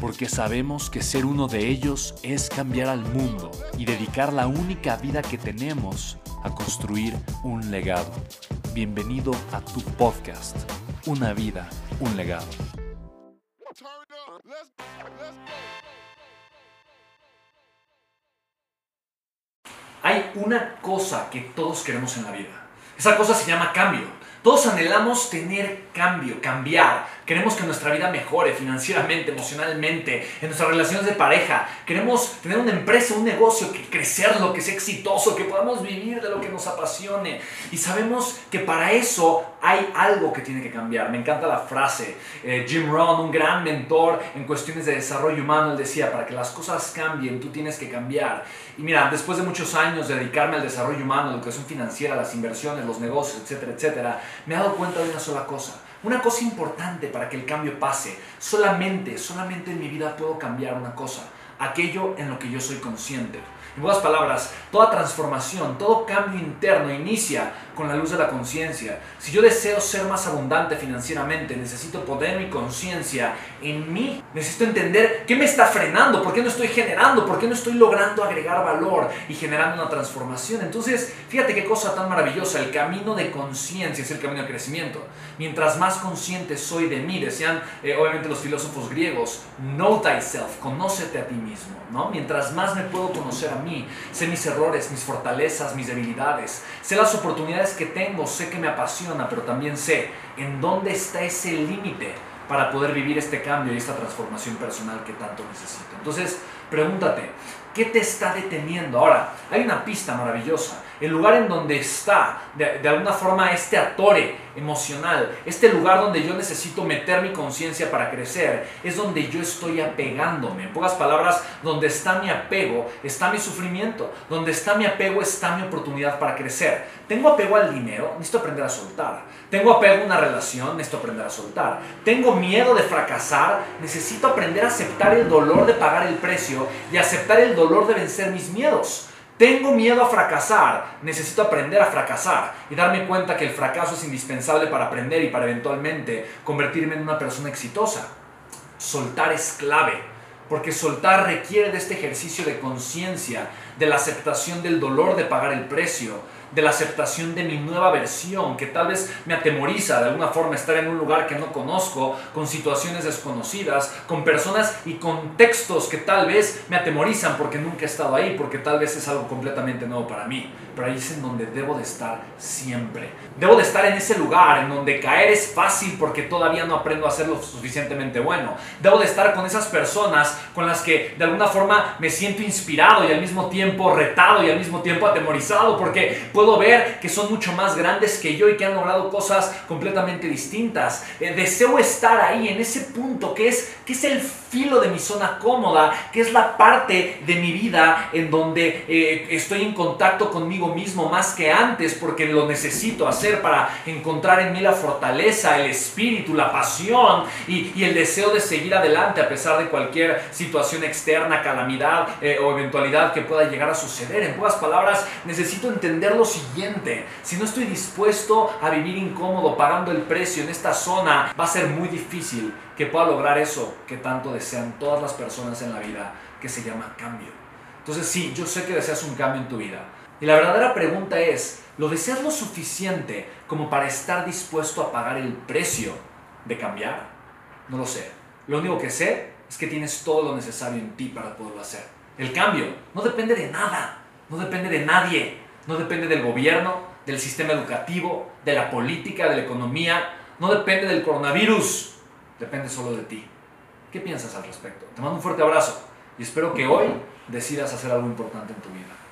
porque sabemos que ser uno de ellos es cambiar al mundo y dedicar la única vida que tenemos a construir un legado. Bienvenido a tu podcast, Una vida, un legado. Hay una cosa que todos queremos en la vida. Esa cosa se llama cambio. Todos anhelamos tener cambio, cambiar. Queremos que nuestra vida mejore financieramente, emocionalmente, en nuestras relaciones de pareja. Queremos tener una empresa, un negocio, que crecerlo, que sea exitoso, que podamos vivir de lo que nos apasione. Y sabemos que para eso hay algo que tiene que cambiar. Me encanta la frase. Eh, Jim Rohn, un gran mentor en cuestiones de desarrollo humano, él decía, para que las cosas cambien, tú tienes que cambiar. Y mira, después de muchos años de dedicarme al desarrollo humano, educación financiera, las inversiones, los negocios, etcétera, etcétera, me he dado cuenta de una sola cosa. Una cosa importante para que el cambio pase. Solamente, solamente en mi vida puedo cambiar una cosa. Aquello en lo que yo soy consciente. En pocas palabras, toda transformación, todo cambio interno inicia con la luz de la conciencia. Si yo deseo ser más abundante financieramente, necesito poder mi conciencia en mí. Necesito entender qué me está frenando, por qué no estoy generando, por qué no estoy logrando agregar valor y generando una transformación. Entonces, fíjate qué cosa tan maravillosa. El camino de conciencia es el camino de crecimiento. Mientras más consciente soy de mí, decían eh, obviamente los filósofos griegos, know thyself, conócete a ti mismo. ¿No? Mientras más me puedo conocer a mí, sé mis errores, mis fortalezas, mis debilidades, sé las oportunidades que tengo, sé que me apasiona, pero también sé en dónde está ese límite para poder vivir este cambio y esta transformación personal que tanto necesito. Entonces, pregúntate, ¿qué te está deteniendo? Ahora, hay una pista maravillosa. El lugar en donde está, de, de alguna forma, este atore emocional, este lugar donde yo necesito meter mi conciencia para crecer, es donde yo estoy apegándome. En pocas palabras, donde está mi apego, está mi sufrimiento. Donde está mi apego, está mi oportunidad para crecer. Tengo apego al dinero, necesito aprender a soltar. Tengo apego a una relación, necesito aprender a soltar. Tengo miedo de fracasar, necesito aprender a aceptar el dolor de pagar el precio y aceptar el dolor de vencer mis miedos. Tengo miedo a fracasar, necesito aprender a fracasar y darme cuenta que el fracaso es indispensable para aprender y para eventualmente convertirme en una persona exitosa. Soltar es clave, porque soltar requiere de este ejercicio de conciencia, de la aceptación del dolor de pagar el precio, de la aceptación de mi nueva versión, que tal vez me atemoriza de alguna forma estar en un lugar que no conozco, con situaciones desconocidas, con personas y contextos que tal vez me atemorizan porque nunca he estado ahí, porque tal vez es algo completamente nuevo para mí. Pero ahí es en donde debo de estar siempre. Debo de estar en ese lugar en donde caer es fácil porque todavía no aprendo a ser lo suficientemente bueno. Debo de estar con esas personas con las que de alguna forma me siento inspirado y al mismo tiempo retado y al mismo tiempo atemorizado porque puedo ver que son mucho más grandes que yo y que han logrado cosas completamente distintas. Eh, deseo estar ahí, en ese punto que es, que es el filo de mi zona cómoda, que es la parte de mi vida en donde eh, estoy en contacto conmigo mismo más que antes porque lo necesito hacer para encontrar en mí la fortaleza, el espíritu, la pasión y, y el deseo de seguir adelante a pesar de cualquier situación externa, calamidad eh, o eventualidad que pueda llegar a suceder. En pocas palabras, necesito entender lo siguiente. Si no estoy dispuesto a vivir incómodo pagando el precio en esta zona, va a ser muy difícil que pueda lograr eso que tanto desean todas las personas en la vida, que se llama cambio. Entonces sí, yo sé que deseas un cambio en tu vida. Y la verdadera pregunta es, ¿lo deseas lo suficiente como para estar dispuesto a pagar el precio de cambiar? No lo sé. Lo único que sé es que tienes todo lo necesario en ti para poderlo hacer. El cambio no depende de nada No depende de nadie. No depende del gobierno, del sistema educativo, de la política, de la economía. No depende del coronavirus. Depende solo de ti. ¿Qué piensas al respecto? Te mando un fuerte abrazo y espero que hoy decidas hacer algo importante en tu vida.